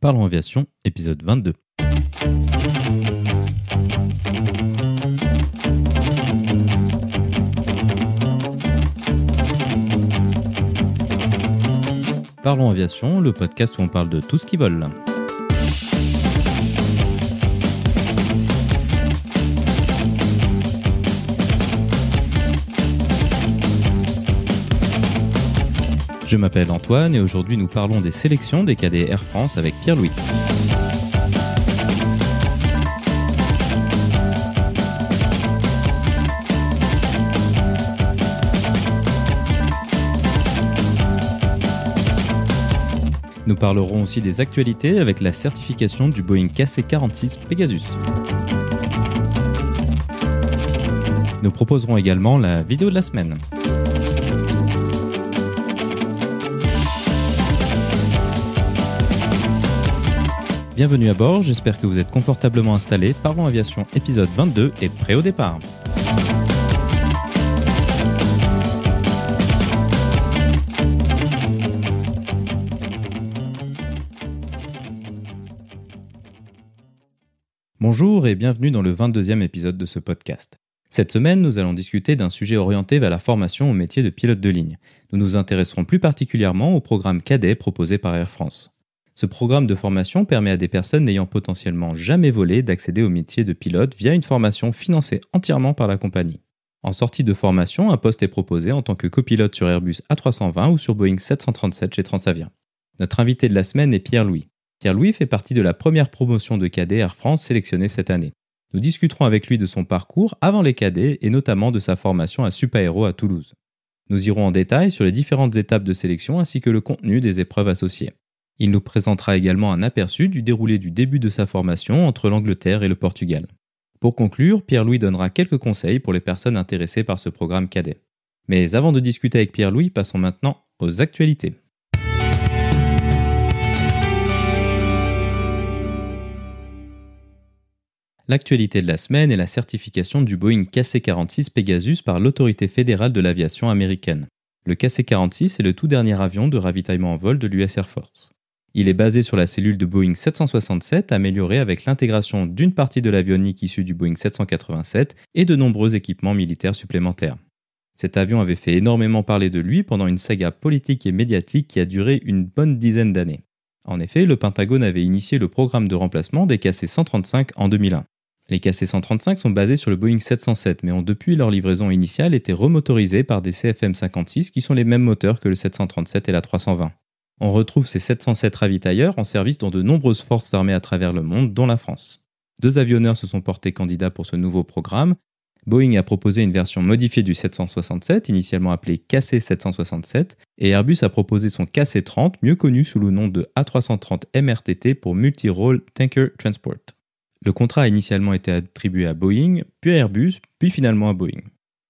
Parlons Aviation, épisode 22. Parlons Aviation, le podcast où on parle de tout ce qui vole. Je m'appelle Antoine et aujourd'hui nous parlons des sélections des cadets Air France avec Pierre-Louis. Nous parlerons aussi des actualités avec la certification du Boeing KC-46 Pegasus. Nous proposerons également la vidéo de la semaine. Bienvenue à bord, j'espère que vous êtes confortablement installés. Parlons Aviation épisode 22 est prêt au départ. Bonjour et bienvenue dans le 22e épisode de ce podcast. Cette semaine, nous allons discuter d'un sujet orienté vers la formation au métier de pilote de ligne. Nous nous intéresserons plus particulièrement au programme cadet proposé par Air France. Ce programme de formation permet à des personnes n'ayant potentiellement jamais volé d'accéder au métier de pilote via une formation financée entièrement par la compagnie. En sortie de formation, un poste est proposé en tant que copilote sur Airbus A320 ou sur Boeing 737 chez Transavia. Notre invité de la semaine est Pierre-Louis. Pierre-Louis fait partie de la première promotion de cadet Air France sélectionnée cette année. Nous discuterons avec lui de son parcours avant les cadets et notamment de sa formation à Supaéro à Toulouse. Nous irons en détail sur les différentes étapes de sélection ainsi que le contenu des épreuves associées. Il nous présentera également un aperçu du déroulé du début de sa formation entre l'Angleterre et le Portugal. Pour conclure, Pierre-Louis donnera quelques conseils pour les personnes intéressées par ce programme cadet. Mais avant de discuter avec Pierre-Louis, passons maintenant aux actualités. L'actualité de la semaine est la certification du Boeing KC-46 Pegasus par l'autorité fédérale de l'aviation américaine. Le KC-46 est le tout dernier avion de ravitaillement en vol de l'US Air Force. Il est basé sur la cellule de Boeing 767 améliorée avec l'intégration d'une partie de l'avionique issue du Boeing 787 et de nombreux équipements militaires supplémentaires. Cet avion avait fait énormément parler de lui pendant une saga politique et médiatique qui a duré une bonne dizaine d'années. En effet, le Pentagone avait initié le programme de remplacement des KC-135 en 2001. Les KC-135 sont basés sur le Boeing 707 mais ont depuis leur livraison initiale été remotorisés par des CFM56 qui sont les mêmes moteurs que le 737 et la 320. On retrouve ces 707 ravitailleurs en service dans de nombreuses forces armées à travers le monde, dont la France. Deux avionneurs se sont portés candidats pour ce nouveau programme. Boeing a proposé une version modifiée du 767, initialement appelée KC-767, et Airbus a proposé son KC-30, mieux connu sous le nom de A330 MRTT pour Multi-Role Tanker Transport. Le contrat a initialement été attribué à Boeing, puis à Airbus, puis finalement à Boeing.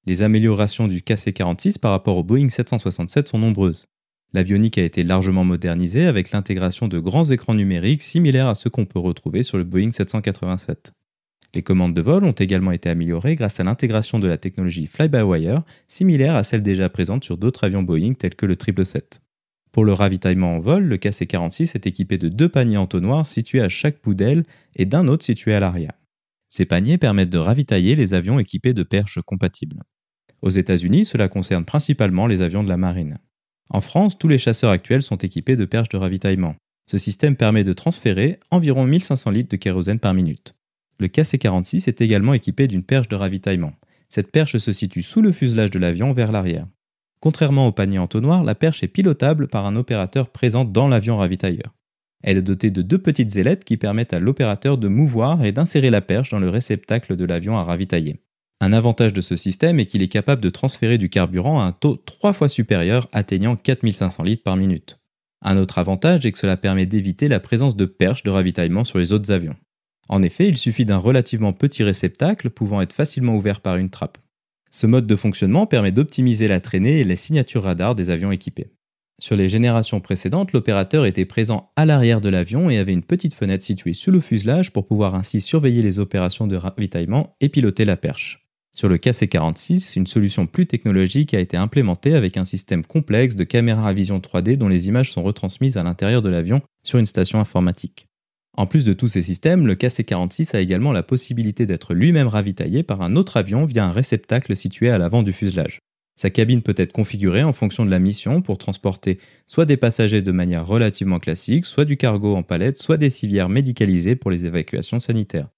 Les améliorations du KC-46 par rapport au Boeing 767 sont nombreuses. L'avionique a été largement modernisée avec l'intégration de grands écrans numériques similaires à ceux qu'on peut retrouver sur le Boeing 787. Les commandes de vol ont également été améliorées grâce à l'intégration de la technologie fly-by-wire, similaire à celle déjà présente sur d'autres avions Boeing tels que le 777. Pour le ravitaillement en vol, le KC-46 est équipé de deux paniers entonnoirs situés à chaque bout d'aile et d'un autre situé à l'arrière. Ces paniers permettent de ravitailler les avions équipés de perches compatibles. Aux États-Unis, cela concerne principalement les avions de la marine. En France, tous les chasseurs actuels sont équipés de perches de ravitaillement. Ce système permet de transférer environ 1500 litres de kérosène par minute. Le KC-46 est également équipé d'une perche de ravitaillement. Cette perche se situe sous le fuselage de l'avion vers l'arrière. Contrairement au panier entonnoir, la perche est pilotable par un opérateur présent dans l'avion ravitailleur. Elle est dotée de deux petites ailettes qui permettent à l'opérateur de mouvoir et d'insérer la perche dans le réceptacle de l'avion à ravitailler. Un avantage de ce système est qu'il est capable de transférer du carburant à un taux trois fois supérieur atteignant 4500 litres par minute. Un autre avantage est que cela permet d'éviter la présence de perches de ravitaillement sur les autres avions. En effet, il suffit d'un relativement petit réceptacle pouvant être facilement ouvert par une trappe. Ce mode de fonctionnement permet d'optimiser la traînée et les signatures radar des avions équipés. Sur les générations précédentes, l'opérateur était présent à l'arrière de l'avion et avait une petite fenêtre située sous le fuselage pour pouvoir ainsi surveiller les opérations de ravitaillement et piloter la perche. Sur le KC-46, une solution plus technologique a été implémentée avec un système complexe de caméras à vision 3D dont les images sont retransmises à l'intérieur de l'avion sur une station informatique. En plus de tous ces systèmes, le KC-46 a également la possibilité d'être lui-même ravitaillé par un autre avion via un réceptacle situé à l'avant du fuselage. Sa cabine peut être configurée en fonction de la mission pour transporter soit des passagers de manière relativement classique, soit du cargo en palette, soit des civières médicalisées pour les évacuations sanitaires.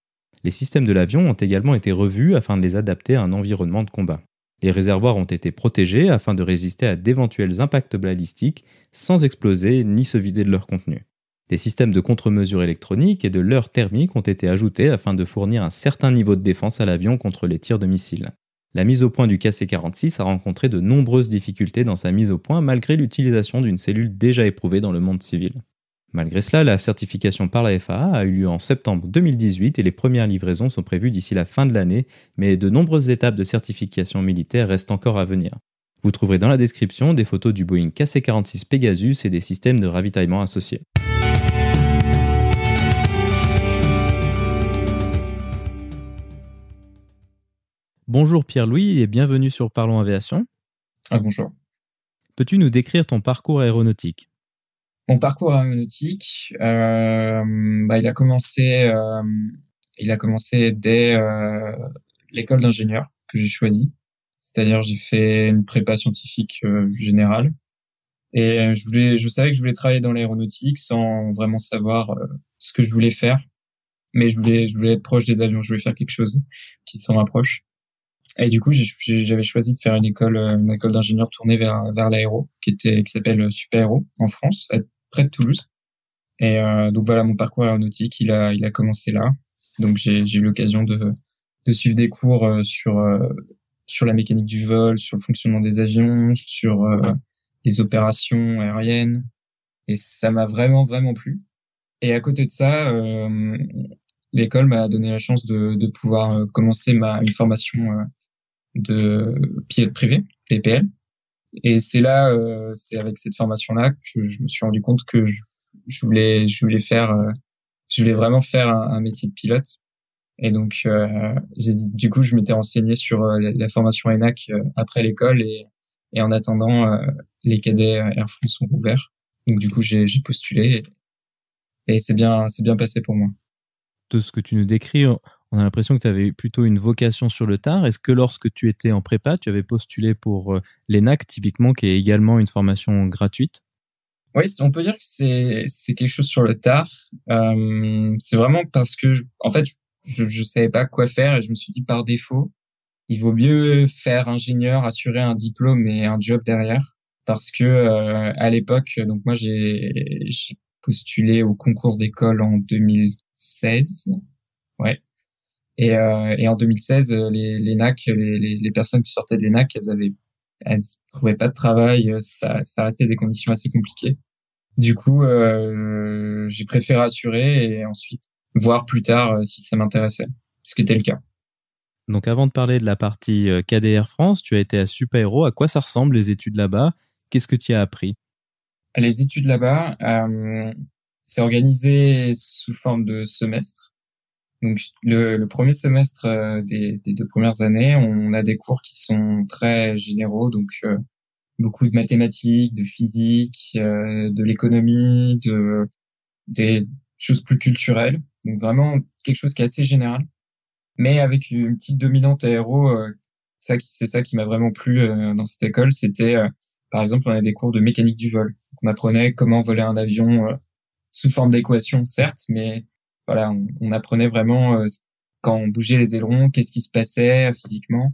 Les systèmes de l'avion ont également été revus afin de les adapter à un environnement de combat. Les réservoirs ont été protégés afin de résister à d'éventuels impacts balistiques sans exploser ni se vider de leur contenu. Des systèmes de contre-mesure électroniques et de leurres thermiques ont été ajoutés afin de fournir un certain niveau de défense à l'avion contre les tirs de missiles. La mise au point du KC-46 a rencontré de nombreuses difficultés dans sa mise au point malgré l'utilisation d'une cellule déjà éprouvée dans le monde civil. Malgré cela, la certification par la FAA a eu lieu en septembre 2018 et les premières livraisons sont prévues d'ici la fin de l'année, mais de nombreuses étapes de certification militaire restent encore à venir. Vous trouverez dans la description des photos du Boeing KC-46 Pegasus et des systèmes de ravitaillement associés. Bonjour Pierre-Louis et bienvenue sur Parlons Aviation. Ah, bonjour. Peux-tu nous décrire ton parcours aéronautique? Mon parcours aéronautique, euh, bah, il a commencé, euh, il a commencé dès euh, l'école d'ingénieur que j'ai choisi. C'est-à-dire, j'ai fait une prépa scientifique générale et je voulais, je savais que je voulais travailler dans l'aéronautique sans vraiment savoir ce que je voulais faire, mais je voulais, je voulais être proche des avions, je voulais faire quelque chose qui s'en rapproche. Et du coup, j'avais choisi de faire une école, une école d'ingénieur tournée vers vers l'aéro, qui était, qui s'appelle Super Aéro en France, près de Toulouse. Et euh, donc voilà, mon parcours aéronautique, il a, il a commencé là. Donc j'ai eu l'occasion de, de suivre des cours euh, sur euh, sur la mécanique du vol, sur le fonctionnement des avions, sur les opérations aériennes. Et ça m'a vraiment vraiment plu. Et à côté de ça, l'école m'a donné la chance de, de pouvoir commencer ma une formation de pilote privé, PPL, et c'est là, euh, c'est avec cette formation-là que je me suis rendu compte que je, voulais, je voulais faire, euh, je voulais vraiment faire un, métier de pilote. Et donc, euh, du coup, je m'étais renseigné sur la, formation ENAC après l'école et, et en attendant, les cadets Air France sont ouverts. Donc, du coup, j'ai postulé et, et c'est bien, c'est bien passé pour moi. De ce que tu nous décris, on a l'impression que tu avais plutôt une vocation sur le tard. Est-ce que lorsque tu étais en prépa, tu avais postulé pour euh, l'ENAC, typiquement, qui est également une formation gratuite? Oui, on peut dire que c'est, quelque chose sur le tard. Euh, c'est vraiment parce que, en fait, je ne savais pas quoi faire et je me suis dit par défaut, il vaut mieux faire ingénieur, assurer un diplôme et un job derrière. Parce que euh, à l'époque, donc moi j'ai, j'ai postulé au concours d'école en 2016. Ouais. Et, euh, et en 2016, euh, les, les NAC, les, les, personnes qui sortaient de l'ENAC, elles avaient, elles trouvaient pas de travail, euh, ça, ça restait des conditions assez compliquées. Du coup, euh, j'ai préféré assurer et ensuite voir plus tard si ça m'intéressait, ce qui était le cas. Donc avant de parler de la partie KDR France, tu as été à Super À quoi ça ressemble les études là-bas? Qu'est-ce que tu as appris? Les études là-bas, euh, c'est organisé sous forme de semestre. Donc le, le premier semestre euh, des, des, deux premières années, on a des cours qui sont très généraux, donc euh, beaucoup de mathématiques, de physique, euh, de l'économie, de des choses plus culturelles. Donc vraiment quelque chose qui est assez général, mais avec une petite dominante aéro. ça, c'est ça qui m'a vraiment plu dans cette école. C'était par exemple, on a des cours de mécanique du vol. On apprenait comment voler un avion sous forme d'équation, certes, mais voilà, on, apprenait vraiment euh, quand on bougeait les ailerons, qu'est-ce qui se passait physiquement,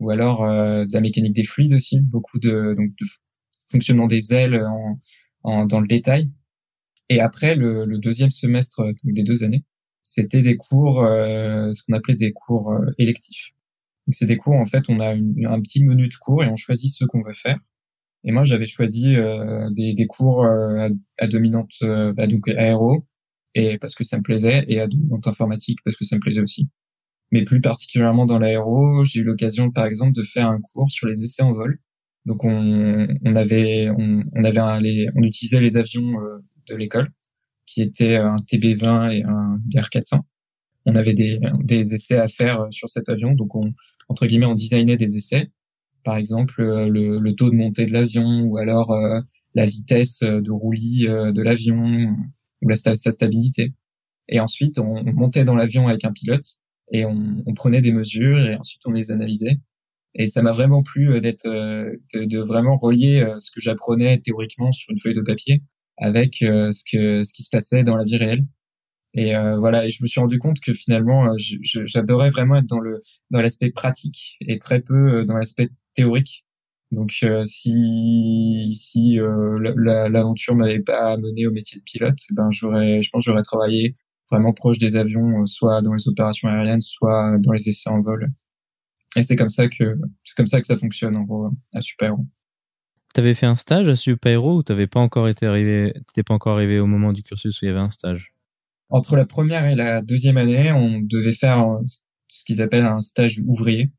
ou alors euh, de la mécanique des fluides aussi, beaucoup de donc de fonctionnement des ailes en, dans le détail. Et après le, deuxième semestre des deux années, c'était des cours, euh, ce qu'on appelait des cours électifs. Donc c'est des cours en fait, on a un petit menu de cours et on choisit ce qu'on veut faire. Et moi j'avais choisi des, des, cours à, dominante bah, donc aéro, et parce que ça me plaisait, et à dominante informatique parce que ça me plaisait aussi. Mais plus particulièrement dans l'aéro, j'ai eu l'occasion, par exemple, de faire un cours sur les essais en vol. Donc on, on avait, on, on avait un, les, on utilisait les avions euh, de l'école, qui étaient un TB20 et un DR400. on avait des, des essais à faire sur cet avion. Donc, on, entre guillemets, on designait des essais. Par exemple, le, le taux de montée de l'avion ou alors la vitesse de roulis de l'avion ou la, sa stabilité. Et ensuite, on, montait dans l'avion avec un pilote et on, on, prenait des mesures et ensuite on les analysait. Et ça m'a vraiment plu euh, d'être, euh, de, de, vraiment relier euh, ce que j'apprenais théoriquement sur une feuille de papier avec ce que ce qui se passait dans la vie réelle. Et voilà, et je me suis rendu compte que finalement, j'adorais vraiment être dans le dans l'aspect pratique et très peu dans l'aspect théorique. Donc si si l'aventure m'avait pas mené au métier de pilote, ben j'aurais, je pense, j'aurais travaillé vraiment proche des avions, soit dans les opérations aériennes, soit dans les essais en vol. Et c'est comme ça que c'est comme ça que ça fonctionne en gros à Super Hero. T'avais fait un stage à Super Hero ou t'avais pas encore été arrivé, t'étais pas encore arrivé au moment du cursus où il y avait un stage? Entre la première et la deuxième année, on devait faire ce qu'ils appellent un stage ouvrier.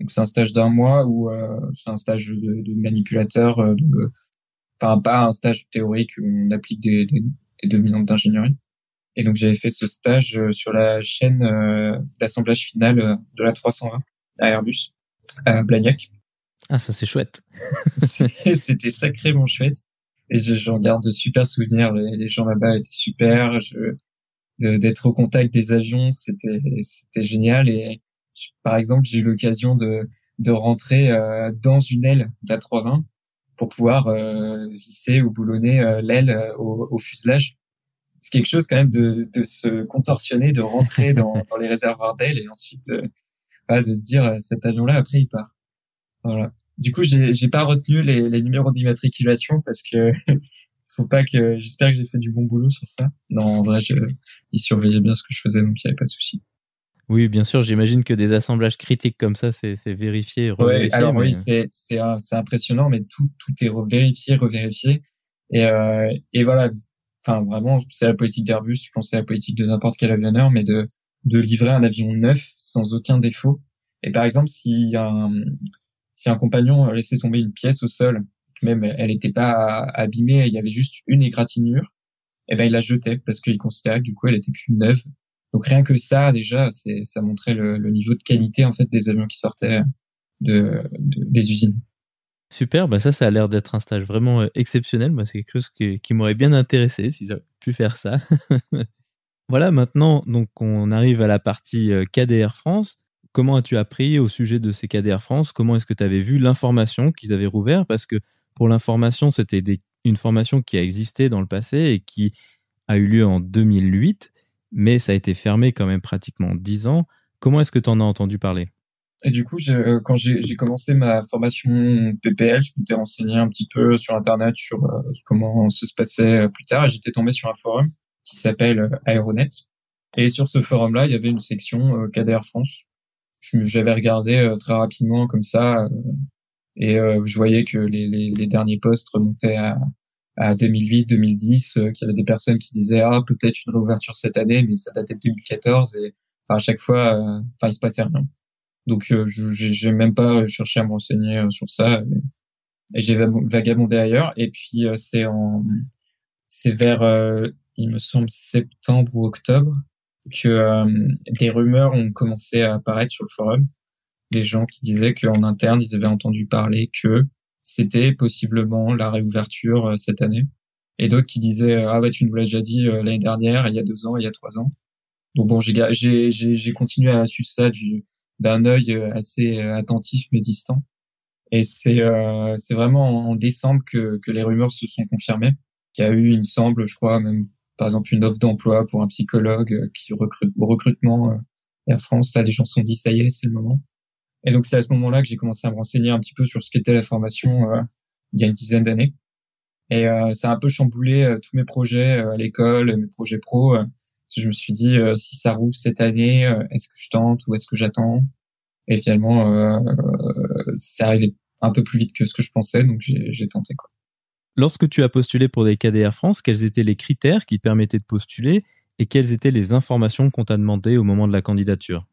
Donc c'est un stage d'un mois ou euh, c'est un stage de, de manipulateur, euh, de, enfin pas un stage théorique où on applique des, des, des dominantes d'ingénierie. Et donc j'avais fait ce stage euh, sur la chaîne euh, d'assemblage final de la 320 à Airbus, à Blagnac. Ah, ça c'est chouette. C'était sacrément chouette. Et j'en garde de super souvenirs. Les, gens là-bas étaient super. d'être au contact des avions, c'était c'était génial. Et par exemple, j'ai eu l'occasion de de rentrer euh, dans une aile d'A320 pour pouvoir euh, visser ou boulonner euh, l'aile au, au, fuselage. C'est quelque chose quand même de, de se contorsionner, de rentrer dans, dans les réservoirs d'aile et ensuite de se dire cet avion-là après il part. Voilà. Du coup, j'ai j'ai pas retenu les, les numéros d'immatriculation parce que faut pas que j'espère que j'ai fait du bon boulot sur ça. Non, en vrai, je, ils surveillaient bien ce que je faisais, donc il y avait pas de souci. Oui, bien sûr, j'imagine que des assemblages critiques comme ça, c'est vérifié, revérifié. Ouais, alors oui, c'est c'est impressionnant, mais tout tout est vérifié, revérifié. Et euh, et voilà, enfin vraiment, c'est la politique d'Airbus. Je pense c'est la politique de n'importe quel avionneur, mais de de livrer un avion neuf sans aucun défaut. Et par exemple, si un, si un compagnon laissait tomber une pièce au sol, même elle n'était pas abîmée, il y avait juste une égratignure, et eh ben il la jetait parce qu'il considérait que du coup elle était plus neuve. Donc rien que ça déjà, ça montrait le, niveau de qualité en fait des avions qui sortaient de, des usines. Super, bah ça, ça a l'air d'être un stage vraiment euh, exceptionnel. Moi, c'est quelque chose qui, qui m'aurait bien intéressé si j'avais pu faire ça. Voilà, maintenant, donc on arrive à la partie euh, KDR France. Comment as-tu appris au sujet de ces KDR France? Comment est-ce que tu avais vu l'information qu'ils avaient rouvert? Parce que pour l'information, c'était une formation qui a existé dans le passé et qui a eu lieu en 2008, mais ça a été fermé quand même pratiquement 10 ans. Comment est-ce que tu en as entendu parler? Et du coup, euh, quand j'ai commencé ma formation PPL, je m'étais renseigné un petit peu sur Internet sur euh, comment ça se passait plus tard. J'étais tombé sur un forum qui s'appelle euh, Aeronet. Et sur ce forum-là, il y avait une section euh, KDR France. J'avais regardé euh, très rapidement comme ça et je voyais que les, les, derniers posts remontaient à, à 2008, 2010, qu'il y avait des personnes qui disaient ah peut-être une réouverture cette année, mais ça datait de 2014 et enfin, à chaque fois, enfin il se passait rien. Donc je j'ai même pas cherché à me renseigner sur ça et j'ai vagabondé ailleurs. Et puis c'est en c'est vers il me semble septembre ou octobre, que euh, des rumeurs ont commencé à apparaître sur le forum. Des gens qui disaient qu'en interne, ils avaient entendu parler que c'était possiblement la réouverture euh, cette année. Et d'autres qui disaient ah bah tu nous l'as déjà dit euh, l'année dernière, il y a deux ans, il y a trois ans. Donc bon, j'ai continué à suivre ça du d'un œil assez attentif mais distant. Et c'est c'est vraiment en décembre que que les rumeurs se sont confirmées. Qu'il y a eu, il me semble, je crois même par exemple une offre d'emploi pour un psychologue euh, qui recrute au recrutement euh, Air France. Là, les gens se sont dit ça y est, c'est le moment. Et donc c'est à ce moment-là que j'ai commencé à me renseigner un petit peu sur ce qu'était la formation euh, il y a une dizaine d'années. Et euh, ça a un peu chamboulé tous mes projets à l'école, mes projets pro. je me suis dit si ça rouvre cette année, est-ce que je tente ou est-ce que j'attends? Et finalement, c'est arrivé un peu plus vite que ce que je pensais, donc j'ai tenté. Lorsque tu as postulé pour des KDR France, quels étaient les critères qui permettaient de postuler et quelles étaient les informations qu'on t'a demandées au moment de la candidature?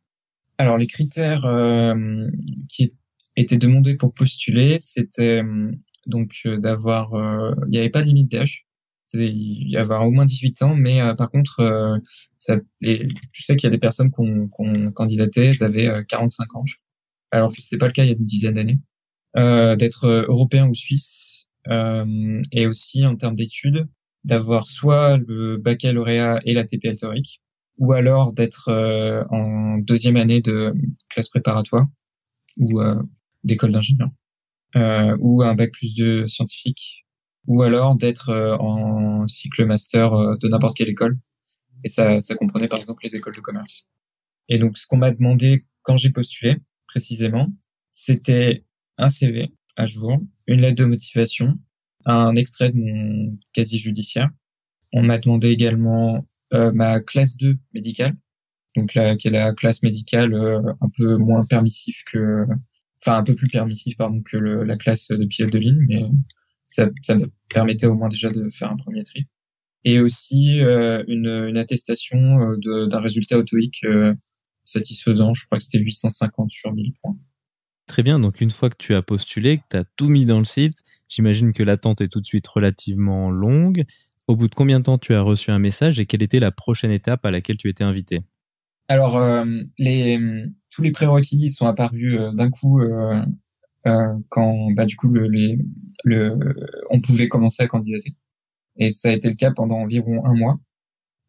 Alors les critères euh, qui étaient demandés pour postuler, c'était euh, donc euh, d'avoir, il n'y avait pas de limite d'âge, y avoir au moins 18 ans, mais par contre, ça, je sais qu'il y a des personnes qui ont, qui candidaté, elles avaient 45 ans, alors que c'est pas le cas il y a une dizaine d'années. d'être européen ou suisse, et aussi en termes d'études, d'avoir soit le baccalauréat et la TPL théorique, ou alors d'être euh, en deuxième année de classe préparatoire ou euh, d'école d'ingénieur, euh, ou un bac plus de scientifique, ou alors d'être en cycle master de n'importe quelle école. Et ça, ça comprenait par exemple les écoles de commerce. Et donc ce qu'on m'a demandé quand j'ai postulé précisément, c'était un CV à jour, une lettre de motivation, un extrait de mon casier judiciaire. On m'a demandé également euh, ma classe 2 médicale, donc qui est la classe médicale euh, un peu moins permissive que, enfin un peu plus permissive pardon que la classe de pilote de ligne, mais ça, me permettait au moins déjà de faire un premier tri. Et aussi euh, une, une, attestation d'un résultat autoïque satisfaisant. Je crois que c'était 850 sur 1000 points. Très bien, donc une fois que tu as postulé, que tu as tout mis dans le site, j'imagine que l'attente est tout de suite relativement longue. Au bout de combien de temps tu as reçu un message et quelle était la prochaine étape à laquelle tu étais invité? Alors, euh, tous les prérequis sont apparus euh, d'un coup euh, quand, bah, du coup, on pouvait commencer à candidater. Et ça a été le cas pendant environ un mois.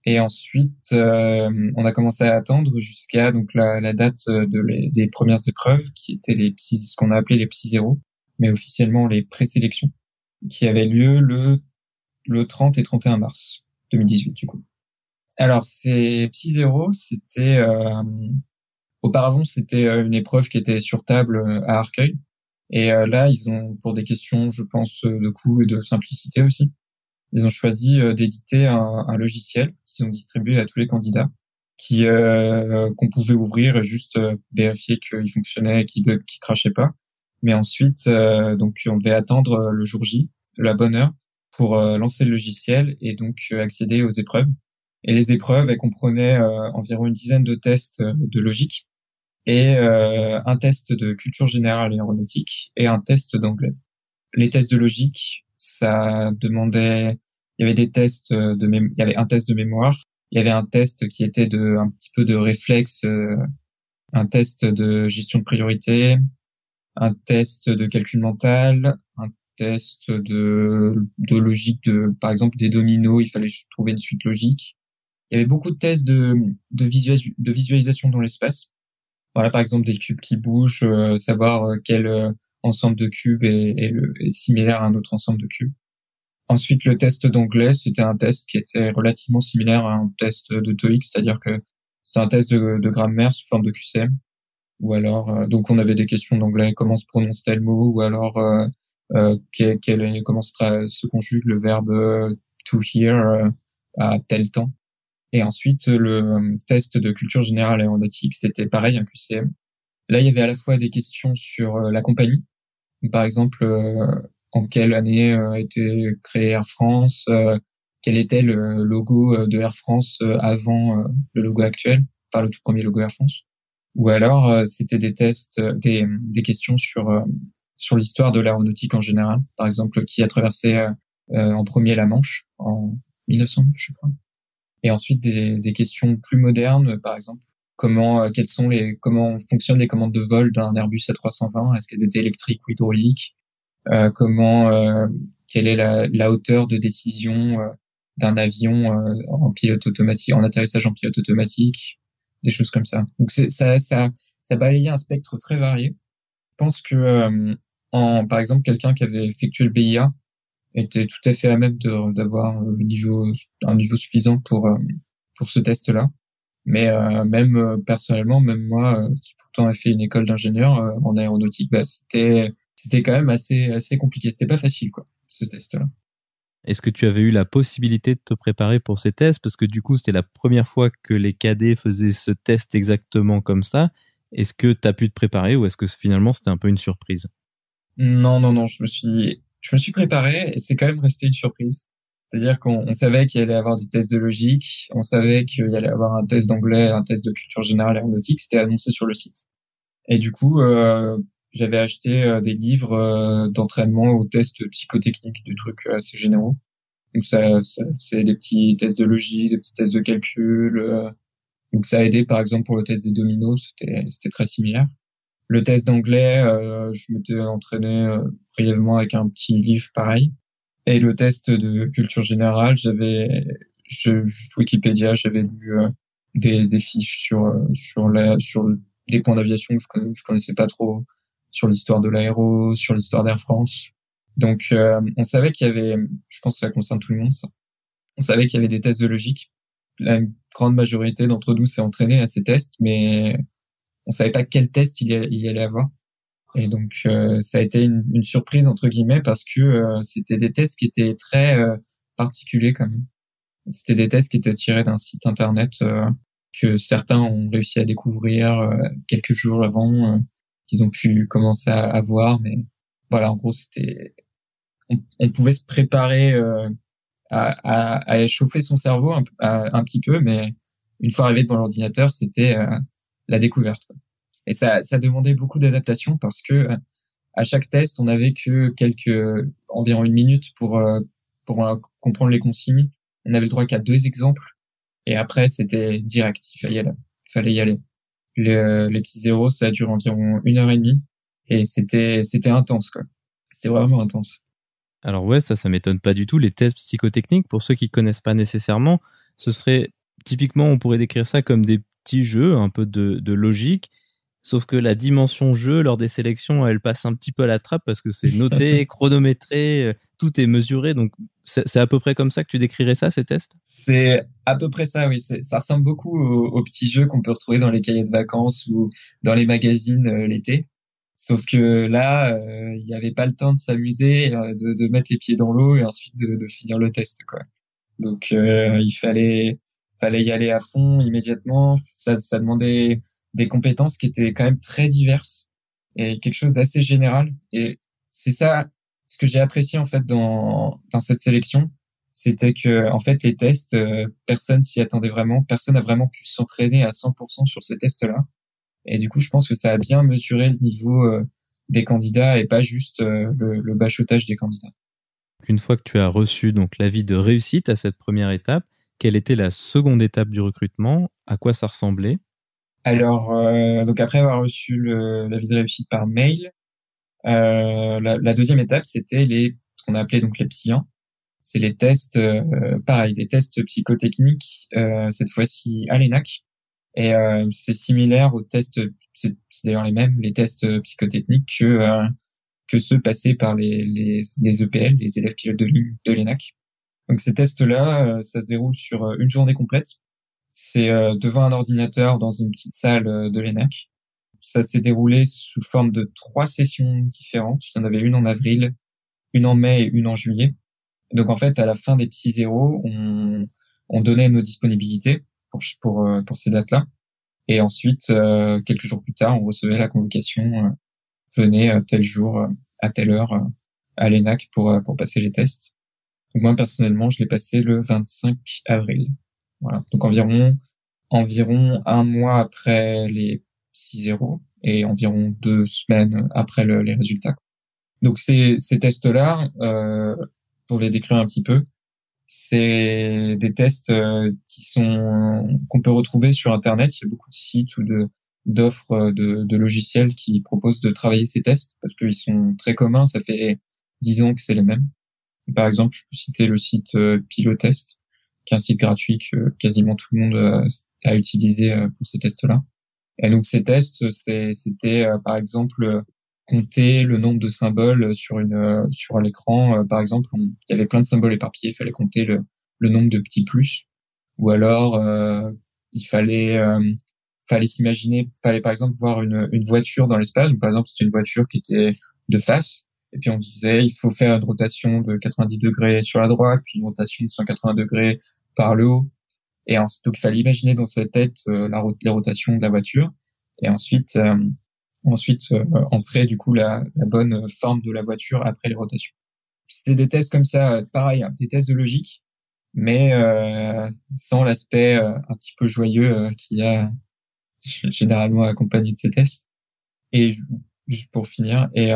Et ensuite, on a commencé à attendre jusqu'à donc la, date de des premières épreuves, qui étaient les ce qu'on a appelé les psy zéro, mais officiellement les présélections, qui avaient lieu le le 30 et 31 mars 2018 du coup. Alors c'est Psy Zero, c'était euh, auparavant c'était euh, une épreuve qui était sur table euh, à Arcueil et là ils ont pour des questions je pense de coût et de simplicité aussi, ils ont choisi d'éditer un, logiciel qu'ils ont distribué à tous les candidats qui qu'on pouvait ouvrir et juste vérifier qu'il fonctionnait, qu'il ne crachait pas. Mais ensuite donc on devait attendre le jour J, la bonne heure pour euh, lancer le logiciel et donc euh, accéder aux épreuves. Et les épreuves, elles comprenaient euh, environ une dizaine de tests de logique et un test de culture générale et aéronautique et un test d'anglais. Les tests de logique, ça demandait, il y avait des tests de, il y avait un test de mémoire, il y avait un test qui était de un petit peu de réflexe, un test de gestion de priorité, un test de calcul mental, tests de, de logique de, par exemple, des dominos, il fallait trouver une suite logique. Il y avait beaucoup de tests de, de, de visualisation dans l'espace. Voilà, par exemple, des cubes qui bougent, euh, savoir euh, quel euh, ensemble de cubes est, est, similaire à un autre ensemble de cubes. Ensuite, le test d'anglais, c'était un test qui était relativement similaire à un test de TOEIC, c'est-à-dire que c'était un test de, grammaire sous forme de QCM. Ou alors, donc on avait des questions d'anglais, comment se prononce tel mot, ou alors euh, quel, comment se, conjugue le verbe euh, to hear euh, à tel temps. Et ensuite, le test de culture générale aéronautique, c'était pareil, un QCM. Là, il y avait à la fois des questions sur la compagnie. Par exemple, en quelle année a été créé Air France, quel était le logo de Air France avant le logo actuel, enfin le tout premier logo Air France. Ou alors, c'était des tests, des, des questions sur sur l'histoire de l'aéronautique en général. Par exemple, qui a traversé euh, euh, en premier la Manche en 1900, je crois. Et ensuite des, des questions plus modernes, par exemple, comment, euh, quelles sont les, comment fonctionnent les commandes de vol d'un Airbus A320 Est-ce qu'elles étaient électriques ou hydrauliques? Euh, Comment, euh, quelle est la, la, hauteur de décision d'un avion en pilote automatique, en atterrissage en pilote automatique, des choses comme ça. Donc ça, ça, ça balayait un spectre très varié. Je pense que par exemple, quelqu'un qui avait effectué le BIA était tout à fait à même d'avoir un niveau, un niveau suffisant pour, euh, pour ce test-là. Mais euh, même euh, personnellement, même moi, qui pourtant ai fait une école d'ingénieur en aéronautique, bah, c'était c'était quand même assez assez compliqué. C'était pas facile, quoi, ce test-là. Est-ce que tu avais eu la possibilité de te préparer pour ces tests? Parce que du coup, c'était la première fois que les cadets faisaient ce test exactement comme ça. Est-ce que tu as pu te préparer ou est-ce que finalement c'était un peu une surprise? Non, non, non, je me suis, je me suis préparé et c'est quand même resté une surprise. C'est-à-dire qu'on savait qu'il allait avoir des tests de logique, on savait qu'il y allait avoir un test d'anglais, un test de culture générale aéronautique, c'était annoncé sur le site. Et du coup, euh, j'avais acheté euh, des livres euh, d'entraînement aux tests psychotechniques, des trucs assez généraux. Donc ça, ça c'est des petits tests de logique, des petits tests de calcul. Euh, donc ça a aidé par exemple pour le test des dominos, c'était très similaire. Le test d'anglais, euh, je m'étais entraîné euh, brièvement avec un petit livre pareil. Et le test de culture générale, j'avais je, Wikipédia, j'avais lu euh, des, des fiches sur sur la sur des points d'aviation que je, je connaissais pas trop, sur l'histoire de l'aéro, sur l'histoire d'Air France. Donc, euh, on savait qu'il y avait, je pense que ça concerne tout le monde, ça. On savait qu'il y avait des tests de logique. La grande majorité d'entre nous s'est entraîné à ces tests, mais on savait pas quel test il allait avoir. Et donc, euh, ça a été une, une, surprise entre guillemets parce que euh, c'était des tests qui étaient très particuliers quand même. C'était des tests qui étaient tirés d'un site internet que certains ont réussi à découvrir quelques jours avant qu'ils ont pu commencer à, à voir, mais voilà, en gros, c'était on, pouvait se préparer euh, à, à, à, échauffer son cerveau un, un, petit peu, mais une fois arrivé devant l'ordinateur, c'était euh, la découverte. Et ça, ça demandait beaucoup d'adaptation parce que euh, à chaque test, on n'avait que quelques environ une minute pour pour comprendre les consignes. On avait le droit qu'à deux exemples et après c'était direct. Il fallait y aller. Il fallait y aller. Le, les petits zéros, ça a duré environ une heure et demie et c'était c'était intense quoi. C'était vraiment intense. Alors ouais, ça, ça m'étonne pas du tout. Les tests psychotechniques, pour ceux qui connaissent pas nécessairement, ce serait typiquement, on pourrait décrire ça comme des petits jeux, un peu de, de logique. Sauf que la dimension jeu lors des sélections, elle passe un petit peu à la trappe parce que c'est noté, chronométré, euh, tout est mesuré. Donc c'est à peu près comme ça que tu décrirais ça, ces tests? C'est à peu près ça, oui. Ça ressemble beaucoup aux, petits jeux qu'on peut retrouver dans les cahiers de vacances ou dans les magazines euh, l'été. Sauf que là, euh, il n'y avait pas le temps de s'amuser, euh, de, de, mettre les pieds dans l'eau et ensuite de, de, finir le test, quoi. Donc euh, il fallait fallait y aller à fond immédiatement. Ça, demandait des compétences qui étaient quand même très diverses et quelque chose d'assez général. Et c'est ça ce que j'ai apprécié en fait dans dans cette sélection, c'était que en fait les tests, personne s'y attendait vraiment, personne n'a vraiment pu s'entraîner à 100% sur ces tests-là. Et du coup, je pense que ça a bien mesuré le niveau euh, des candidats et pas juste euh, le, le bachotage des candidats. Une fois que tu as reçu donc l'avis de réussite à cette première étape, quelle était la seconde étape du recrutement? À quoi ça ressemblait? Alors, euh, donc après avoir reçu l'avis de réussite par mail, euh, la, la, deuxième étape, c'était les ce qu'on a appelé donc les psyans. C'est les tests, euh, pareil, des tests psychotechniques, euh, cette fois-ci à l'ENAC. Et euh, c'est similaire aux tests, c'est d'ailleurs les mêmes, les tests psychotechniques que euh, que ceux passés par les, les, les EPL, les élèves pilotes de ligne de l'ENAC. Donc ces tests-là, euh, ça se déroule sur une journée complète. C'est devant un ordinateur dans une petite salle de l'ENAC. Ça s'est déroulé sous forme de trois sessions différentes. Il y en avait une en avril, une en mai et une en juillet. Donc en fait, à la fin des Psy zéro, on, on donnait nos disponibilités pour pour, euh, pour ces dates-là. Et ensuite, euh, quelques jours plus tard, on recevait la convocation euh, venez tel jour à telle heure à l'ENAC pour pour passer les tests. Moi personnellement, je l'ai passé le 25 avril. Voilà. Donc environ environ un mois après les 6-0 et environ deux semaines après le, les résultats. Donc ces, ces tests-là, euh, pour les décrire un petit peu, c'est des tests euh, qui sont qu'on peut retrouver sur internet. Il y a beaucoup de sites ou de d'offres euh, de, de, logiciels qui proposent de travailler ces tests parce qu'ils sont très communs. Ça fait dix ans que c'est les mêmes. Par exemple, je peux citer le site euh, Pilotest, qui est un site gratuit que quasiment tout le monde a utilisé pour ces tests-là. Et donc ces tests, c'était par exemple compter le nombre de symboles sur une euh, sur l'écran. Euh, par exemple, il y avait plein de symboles éparpillés, il fallait compter le, nombre de petits plus. Ou alors, euh, il fallait fallait s'imaginer, fallait par exemple voir une, une voiture dans l'espace. Par exemple, c'était une voiture qui était de face, et puis on disait il faut faire une rotation de 90 degrés sur la droite, puis une rotation de 180 degrés par le haut. Et ensuite, donc il fallait imaginer dans sa tête la, les rotations de la voiture. Et ensuite, ensuite euh, entrer du coup la, la, bonne forme de la voiture après les rotations. C'était des tests comme ça, pareil, hein, des tests de logique, mais euh, sans l'aspect euh, un petit peu joyeux euh, qui a généralement accompagné de ces tests. Et juste pour finir, et,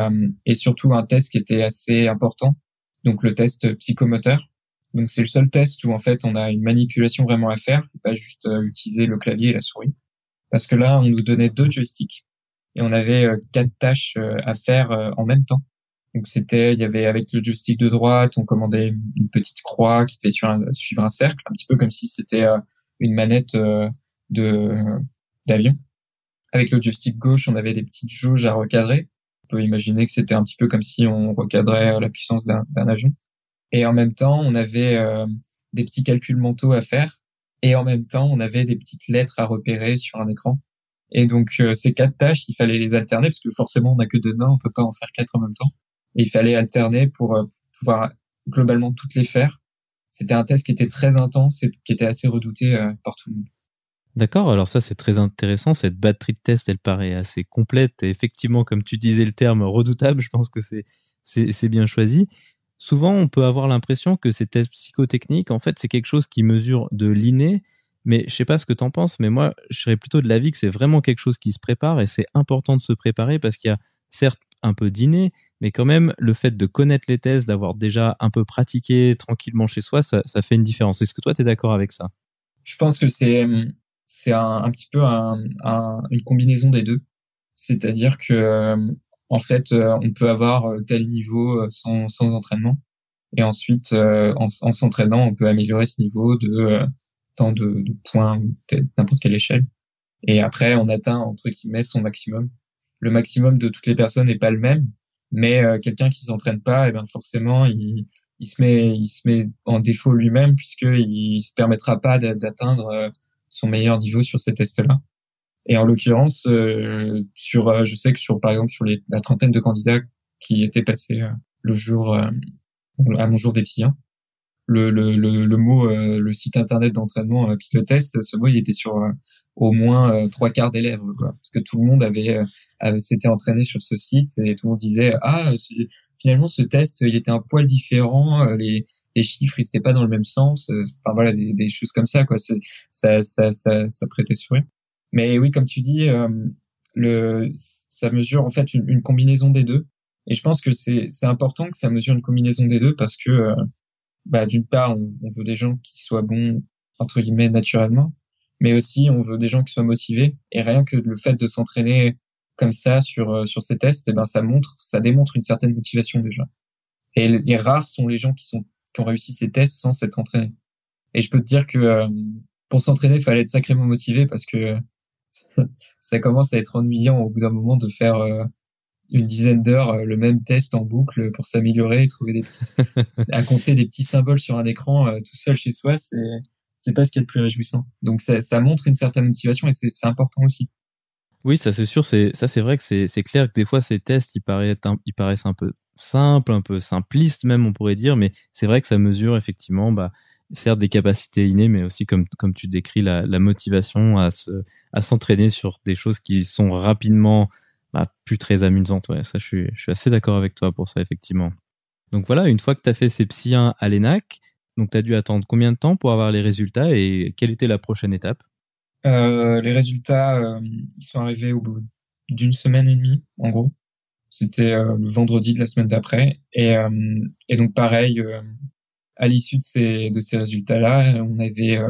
et surtout un test qui était assez important, donc le test psychomoteur. Donc c'est le seul test où en fait on a une manipulation vraiment à faire, pas juste euh, utiliser le clavier et la souris. Parce que là, on nous donnait deux joysticks et on avait euh, quatre tâches euh, à faire en même temps. Donc c'était, il y avait avec le joystick de droite, on commandait une petite croix qui devait suivre un, cercle, un petit peu comme si c'était une manette de d'avion. Avec le joystick gauche, on avait des petites jauges à recadrer. On peut imaginer que c'était un petit peu comme si on recadrait la puissance d'un avion. Et en même temps, on avait euh, des petits calculs mentaux à faire. Et en même temps, on avait des petites lettres à repérer sur un écran. Et donc, euh, ces quatre tâches, il fallait les alterner parce que forcément, on n'a que deux mains, on peut pas en faire quatre en même temps. Et il fallait alterner pour, euh, pouvoir globalement toutes les faire. C'était un test qui était très intense et qui était assez redouté par tout le monde. D'accord, alors ça c'est très intéressant, cette batterie de test elle paraît assez complète et effectivement comme tu disais le terme redoutable, je pense que c'est bien choisi souvent on peut avoir l'impression que ces tests psychotechniques, en fait, c'est quelque chose qui mesure de l'inné. Mais je sais pas ce que tu en penses, mais moi, je serais plutôt de l'avis que c'est vraiment quelque chose qui se prépare et c'est important de se préparer parce qu'il y a certes un peu d'inné, mais quand même le fait de connaître les tests, d'avoir déjà un peu pratiqué tranquillement chez soi, ça, fait une différence. Est-ce que toi, tu es d'accord avec ça? Je pense que c'est c'est un, petit peu une combinaison des deux. C'est-à-dire que euh, en fait, euh, on peut avoir euh, tel niveau sans, sans entraînement. Et ensuite, en, en s'entraînant, on peut améliorer ce niveau de tant de, de points, n'importe quelle échelle. Et après, on atteint, entre guillemets, son maximum. Le maximum de toutes les personnes n'est pas le même, mais quelqu'un qui s'entraîne pas, et eh ben forcément, il, il se met, il se met en défaut lui-même puisqu'il se permettra pas d'atteindre son meilleur niveau sur ces tests-là. Et en l'occurrence, euh, sur, euh, je sais que sur, par exemple, sur la trentaine de candidats qui étaient passés euh, le jour à mon jour des le, le, le, le mot, le site internet d'entraînement euh, Test, ce mot, il était sur au moins trois quarts des lèvres, quoi, parce que tout le monde avait, avait s'était entraîné sur ce site et tout le monde disait ah finalement ce test il était un poil différent, les, les chiffres ils étaient pas dans le même sens, enfin voilà des, des choses comme ça quoi, ça ça ça ça prêtait sourire. Mais oui, comme tu dis, euh, le, ça mesure en fait une, une, combinaison des deux. Et je pense que c'est important que ça mesure une combinaison des deux parce que, euh, bah, d'une part, on, veut des gens qui soient bons entre guillemets naturellement, mais aussi on veut des gens qui soient motivés. Et rien que le fait de s'entraîner comme ça sur euh, sur ces tests, et eh ben ça montre, ça démontre une certaine motivation déjà. Et les rares sont les gens qui sont qui ont réussi ces tests sans s'être entraînés. Et je peux te dire que pour s'entraîner, il fallait être sacrément motivé parce que ça commence à être ennuyant au bout d'un moment de faire euh, une dizaine d'heures euh, le même test en boucle pour s'améliorer, trouver des petites, à compter des petits symboles sur un écran euh, tout seul chez soi, c'est c'est pas ce qui est le plus réjouissant. Donc ça, ça montre une certaine motivation et c'est important aussi. Oui, ça c'est sûr, c'est ça c'est vrai que c'est clair que des fois ces tests ils paraissent un, ils paraissent un peu simples, un peu simplistes même on pourrait dire, mais c'est vrai que ça mesure effectivement bah certes des capacités innées, mais aussi comme comme tu décris la, la motivation à se à s'entraîner sur des choses qui sont rapidement bah, plus très amusantes. Ouais, ça je suis je suis assez d'accord avec toi pour ça effectivement. Donc voilà, une fois que tu as fait ces psy 1 à l'ENAC, donc tu as dû attendre combien de temps pour avoir les résultats et quelle était la prochaine étape? Euh, Les résultats, euh, sont arrivés au bout d'une semaine et demie, en gros. C'était euh, le vendredi de la semaine d'après. Et, et donc pareil, à l'issue de ces, de ces résultats-là, on avait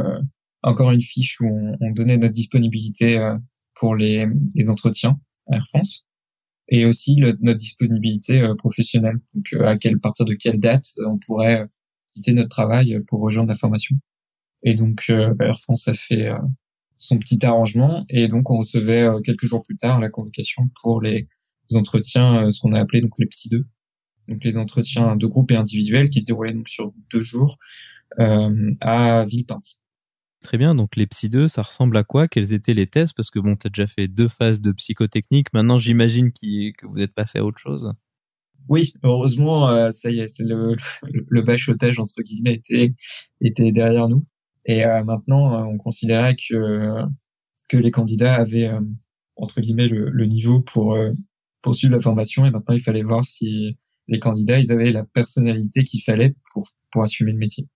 encore une fiche où on, on donnait notre disponibilité pour les, les, entretiens Air France et aussi notre disponibilité euh, professionnelle. Donc, à quelle partir de quelle date on pourrait quitter notre travail pour rejoindre la formation. Et donc, bah, Air France a fait son petit arrangement et donc on recevait quelques jours plus tard la convocation pour les entretiens, ce qu'on a appelé donc les psy 2 donc les entretiens de groupe et individuels qui se déroulaient donc sur deux jours euh, à Villepinte. Très bien, donc les psy 2, ça ressemble à quoi? Quels étaient les tests Parce que bon, tu as déjà fait deux phases de psychotechnique, maintenant j'imagine que vous êtes passé à autre chose. Oui, heureusement, euh, ça y est, le, le, bachotage entre guillemets était, derrière nous. Et euh, maintenant, euh, on considérait que, les candidats avaient, entre guillemets, le, niveau pour poursuivre la formation. Et maintenant, il fallait voir si les candidats, ils avaient la personnalité qu'il fallait pour assumer le métier.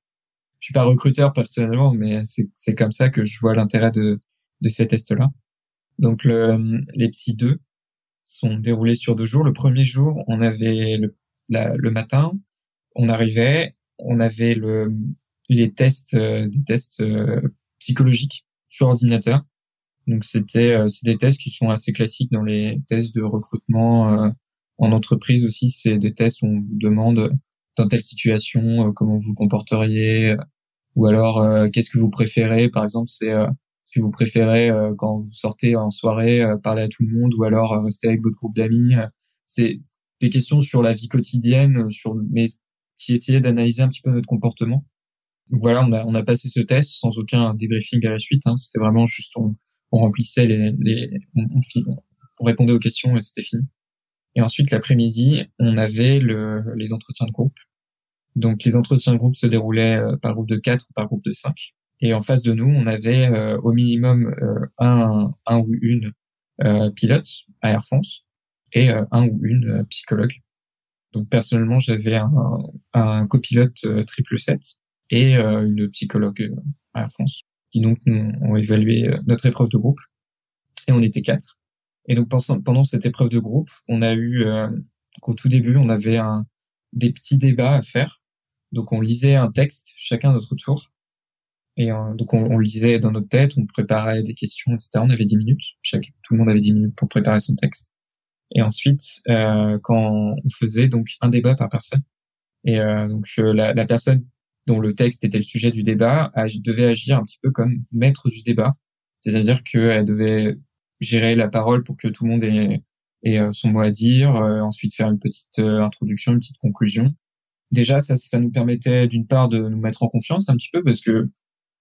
Je suis pas recruteur personnellement, mais c'est comme ça que je vois l'intérêt de, de ces tests-là. Donc le, les psy 2 sont déroulés sur deux jours. Le premier jour, on avait le, le matin, on arrivait, on avait le, les tests, des tests psychologiques sur ordinateur. Donc c'était c'est des tests qui sont assez classiques dans les tests de recrutement en entreprise aussi. C'est des tests où on demande dans telle situation comment vous comporteriez ou alors qu'est-ce que vous préférez. Par exemple, c'est que vous préférez quand vous sortez en soirée parler à tout le monde ou alors rester avec votre groupe d'amis. C'est des questions sur la vie quotidienne, sur mais qui essayaient d'analyser un petit peu notre comportement. Donc voilà, on a, on a passé ce test sans aucun débriefing à la suite. Hein. C'était vraiment juste on, on remplissait les, les on, on, répondait aux questions et c'était fini. Et ensuite l'après-midi, on avait le, les entretiens de groupe. Donc les entretiens de groupe se déroulaient euh, par groupe de 4 ou par groupe de 5. Et en face de nous, on avait euh, au minimum euh, un, un ou une pilote à Air France et un ou une psychologue. Donc personnellement, j'avais un, un copilote triple 7 et une psychologue à Air France qui donc nous ont évalué notre épreuve de groupe. Et on était quatre. Et donc pendant cette épreuve de groupe, on a eu, euh, au tout début, on avait un, des petits débats à faire. Donc on lisait un texte, chacun à notre tour. Et euh, donc on, on, lisait dans notre tête, on préparait des questions, etc. On avait 10 minutes, chaque, tout le monde avait 10 minutes pour préparer son texte. Et ensuite, euh, quand on faisait donc un débat par personne, et euh, donc la, la, personne dont le texte était le sujet du débat devait agir un petit peu comme maître du débat, c'est-à-dire qu'elle devait gérer la parole pour que tout le monde ait, ait euh, son mot à dire, euh, ensuite faire une petite euh, introduction, une petite conclusion. Déjà, ça, ça nous permettait d'une part de nous mettre en confiance un petit peu parce que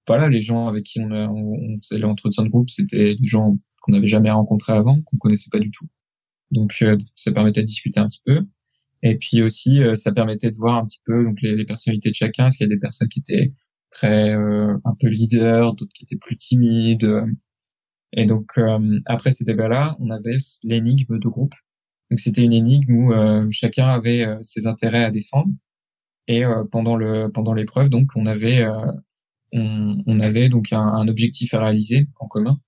voilà, les gens avec qui on, a, on, faisait l'entretien de groupe, c'était des gens qu'on n'avait jamais rencontrés avant, qu'on connaissait pas du tout. Donc, ça permettait de discuter un petit peu. Et puis aussi, ça permettait de voir un petit peu donc les, les personnalités de chacun. Est-ce qu'il y a des personnes qui étaient très un peu leaders, d'autres qui étaient plus timides, et donc euh, après ces débats-là, on avait l'énigme de groupe. Donc c'était une énigme où euh, chacun avait euh, ses intérêts à défendre. Et pendant le pendant l'épreuve, donc on avait on, on, avait donc un, un, objectif à réaliser en commun.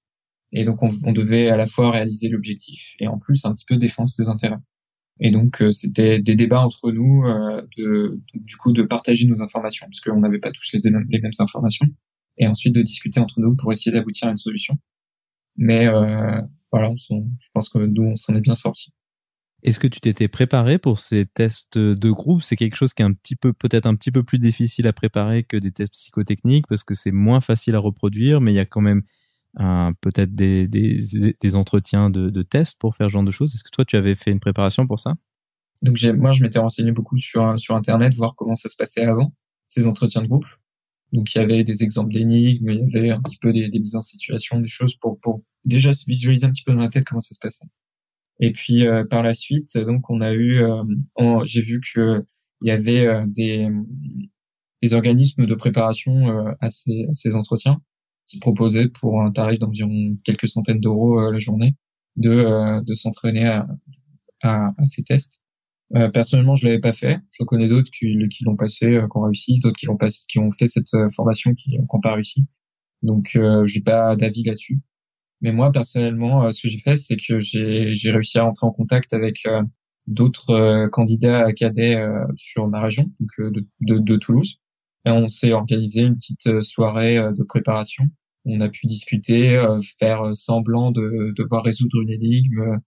Et donc on, on devait à la fois réaliser l'objectif et en plus un petit peu défendre ses intérêts. Et donc c'était des débats entre nous, de, du coup de partager nos informations parce qu'on n'avait pas tous les, les mêmes informations, et ensuite de discuter entre nous pour essayer d'aboutir à une solution. Mais euh, voilà, je pense que nous, on s'en est bien sorti. Est-ce que tu t'étais préparé pour ces tests de groupe? C'est quelque chose qui est un petit peu, peut-être un petit peu plus difficile à préparer que des tests psychotechniques parce que c'est moins facile à reproduire, mais il y a quand même peut-être des, des, des, entretiens de, de tests pour faire ce genre de choses. Est-ce que toi, tu avais fait une préparation pour ça? Donc, moi, je m'étais renseigné beaucoup sur, sur Internet, voir comment ça se passait avant, ces entretiens de groupe. Donc il y avait des exemples d'énigmes, il y avait un petit peu des, des, mises en situation, des choses pour, pour déjà se visualiser un petit peu dans la tête comment ça se passait. Et puis euh, par la suite, donc on a eu, euh, j'ai vu que il y avait euh, des, des organismes de préparation à ces, à, ces, entretiens qui proposaient pour un tarif d'environ quelques centaines d'euros la journée de, de s'entraîner à, à, à, ces tests. Euh, personnellement, je l'avais pas fait. Je connais d'autres qui, l'ont passé, euh, qui ont réussi, d'autres qui l'ont passé, qui ont fait cette euh, formation, qui n'ont pas réussi. Donc, j'ai pas d'avis là-dessus. Mais moi, personnellement, ce que j'ai fait, c'est que j'ai réussi à entrer en contact avec d'autres candidats à cadets sur ma région, donc de, de, de Toulouse. Et on s'est organisé une petite soirée de préparation. On a pu discuter, faire semblant de devoir résoudre une énigme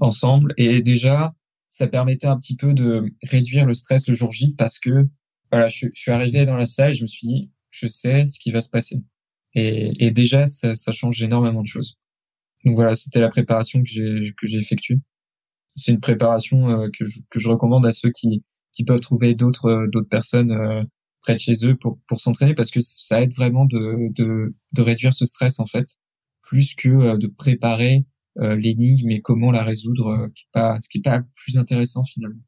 ensemble. Et déjà, ça permettait un petit peu de réduire le stress le jour J parce que voilà, je, suis arrivé dans la salle et je me suis dit, je sais ce qui va se passer. Et, déjà, ça, change énormément de choses. Donc voilà, c'était la préparation que j'ai que j'ai effectuée. C'est une préparation euh, que, je, que je recommande à ceux qui qui peuvent trouver d'autres euh, d'autres personnes euh, près de chez eux pour pour s'entraîner parce que ça aide vraiment de, de de réduire ce stress en fait, plus que de préparer l'énigme et comment la résoudre, euh, qui est pas, ce qui est pas plus intéressant finalement.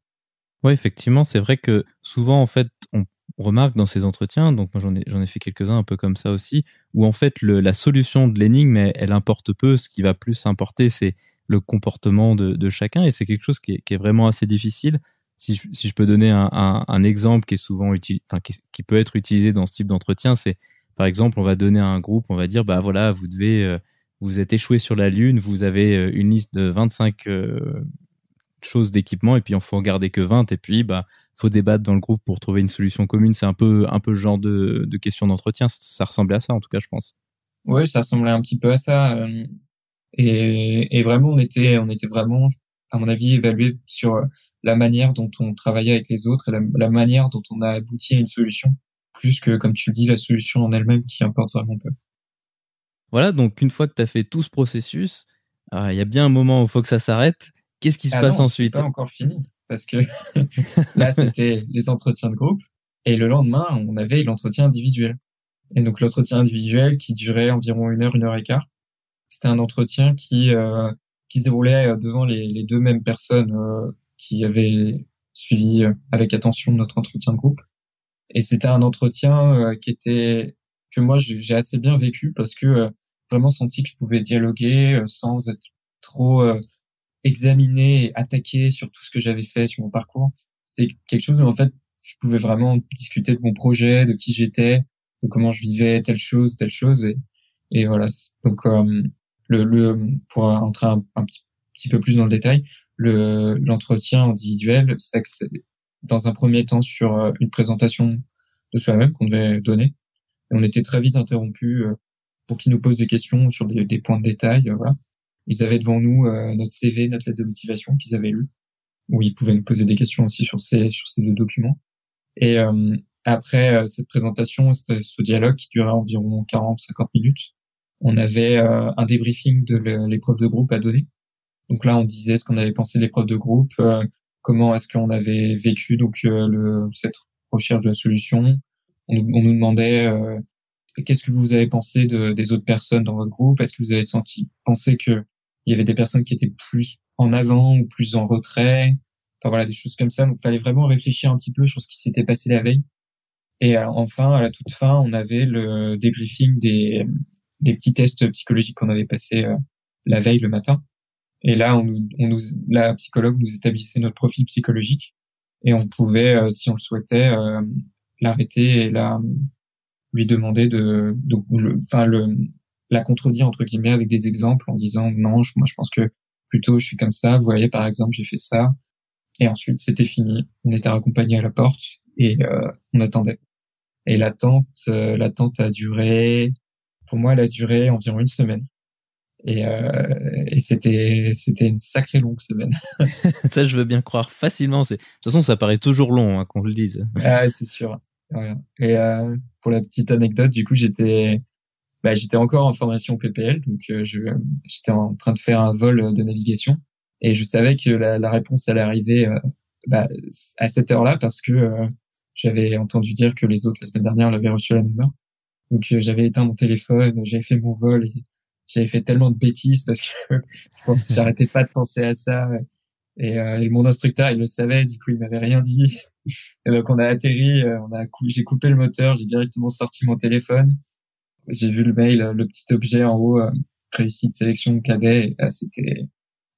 Oui, effectivement, c'est vrai que souvent, en fait, on remarque dans ces entretiens, donc moi j'en ai, ai fait quelques-uns un peu comme ça aussi, où en fait le, la solution de l'énigme, elle, elle, importe peu. Ce qui va plus importer, c'est le comportement de, de, chacun, et c'est quelque chose qui est, qui est, vraiment assez difficile. Si je, si je peux donner un, un, exemple qui est souvent utilisé, enfin qui, qui, peut être utilisé dans ce type d'entretien, c'est par exemple, on va donner à un groupe, on va dire, bah voilà, vous devez euh, vous êtes échoué sur la Lune, vous avez euh, une liste de 25 euh, choses d'équipement et puis il faut en garder que 20 et puis bah faut débattre dans le groupe pour trouver une solution commune. C'est un peu, un peu le genre de, de question d'entretien. Ça ressemblait à ça, en tout cas, je pense. Oui, ça ressemblait un petit peu à ça. Euh, et, et vraiment, on était, on était vraiment, à mon avis, évalué sur la manière dont on travaillait avec les autres et la, la manière dont on a abouti à une solution, plus que, comme tu le dis, la solution en elle-même qui importe vraiment peu. Voilà, donc une fois que tu as fait tout ce processus, il y a bien un moment où il faut que ça s'arrête. Qu'est-ce qui se ah passe ensuite? pas encore fini parce que là c'était les entretiens de groupe et le lendemain on avait l'entretien individuel. Et donc l'entretien individuel qui durait environ une heure, une heure et quart. C'était un entretien qui euh, qui se déroulait devant les, les deux mêmes personnes euh, qui avaient suivi euh, avec attention notre entretien de groupe. Et c'était un entretien qui était que moi j'ai assez bien vécu parce que vraiment senti que je pouvais dialoguer sans être trop examiner et attaquer sur tout ce que j'avais fait sur mon parcours. C'était quelque chose où en fait je pouvais vraiment discuter de mon projet, de qui j'étais, de comment je vivais telle chose, telle chose et, et voilà. Donc euh, le, le pour entrer un, un petit, petit, peu plus dans le détail, le l'entretien individuel, c'est que c'est dans un premier temps sur euh, une présentation de soi-même qu'on devait donner. Et on était très vite interrompu euh, pour qu'ils nous posent des questions sur des, des points de détail. Voilà ils avaient devant nous euh, notre CV, notre lettre de motivation qu'ils avaient lu, où ils pouvaient nous poser des questions aussi sur ces sur ces deux documents. Et euh, après euh, cette présentation, ce dialogue qui durait environ 40-50 minutes, on avait un débriefing de l'épreuve de groupe à donner. Donc là, on disait ce qu'on avait pensé de l'épreuve de groupe, comment est-ce qu'on avait vécu donc le, cette recherche de la solution. On, on nous demandait qu'est-ce que vous avez pensé de, des autres personnes dans votre groupe? Est-ce que vous avez senti penser que il y avait des personnes qui étaient plus en avant ou plus en retrait? Enfin voilà, des choses comme ça. Donc, fallait vraiment réfléchir un petit peu sur ce qui s'était passé la veille. Et euh, enfin, à la toute fin, on avait le débriefing des, des petits tests psychologiques qu'on avait passés euh, la veille le matin. Et là, on on nous, la psychologue nous établissait notre profil psychologique et on pouvait, euh, si on le souhaitait, l'arrêter et la lui demander de, de enfin le, la contredire entre guillemets avec des exemples en disant non, moi je pense que plutôt je suis comme ça. Vous voyez par exemple j'ai fait ça et ensuite c'était fini. On était raccompagné à la porte et euh, on attendait. Et l'attente, euh, l'attente a duré, pour moi elle a duré environ une semaine. Et, euh, et c'était c'était une sacrée longue semaine. ça je veux bien croire facilement. De toute façon ça paraît toujours long hein, qu'on le dise. Ah c'est sûr. Et euh, pour la petite anecdote, du coup j'étais bah, j'étais encore en formation PPL, donc euh, j'étais en train de faire un vol de navigation et je savais que la, la réponse allait arriver euh, bah, à cette heure-là parce que euh, j'avais entendu dire que les autres la semaine dernière l'avaient reçu à la même heure. Donc j'avais éteint mon téléphone, j'avais fait mon vol j'avais fait tellement de bêtises parce que j'arrêtais pas de penser à ça. Et, et, mon instructeur, il le savait, du coup, il m'avait rien dit. Et donc on a atterri, on a j'ai coupé le moteur, j'ai directement sorti mon téléphone j'ai vu le mail, le petit objet en haut, euh, réussite sélection cadet, et c'était,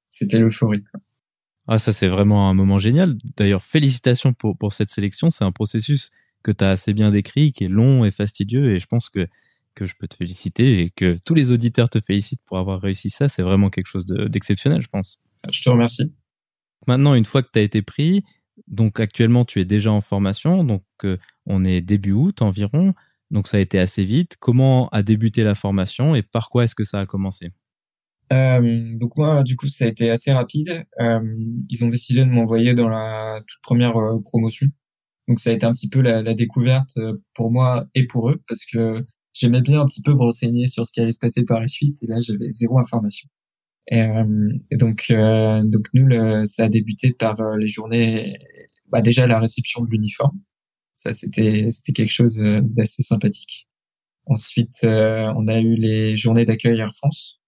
c'était l'euphorie. Ah, ça, c'est vraiment un moment génial. D'ailleurs, félicitations pour, pour cette sélection. C'est un processus que tu as assez bien décrit, qui est long et fastidieux, et je pense que, que je peux te féliciter et que tous les auditeurs te félicitent pour avoir réussi ça. C'est vraiment quelque chose d'exceptionnel, je pense. Je te remercie. Maintenant, une fois que tu as été pris, donc actuellement tu es déjà en formation, donc euh, on est début août environ. Donc ça a été assez vite. Comment a débuté la formation et par quoi est-ce que ça a commencé? Euh, donc moi, du coup, ça a été assez rapide. Euh, ils ont décidé de m'envoyer dans la toute première promotion. Donc ça a été un petit peu la, la, découverte pour moi et pour eux parce que j'aimais bien un petit peu me renseigner sur ce qui allait se passer par la suite et là j'avais zéro information. Et, euh, et donc donc nous, le, ça a débuté par les journées, bah déjà la réception de l'uniforme. Ça, c'était c'était quelque chose euh, d'assez sympathique. Ensuite, euh, on a eu les journées d'accueil Air France.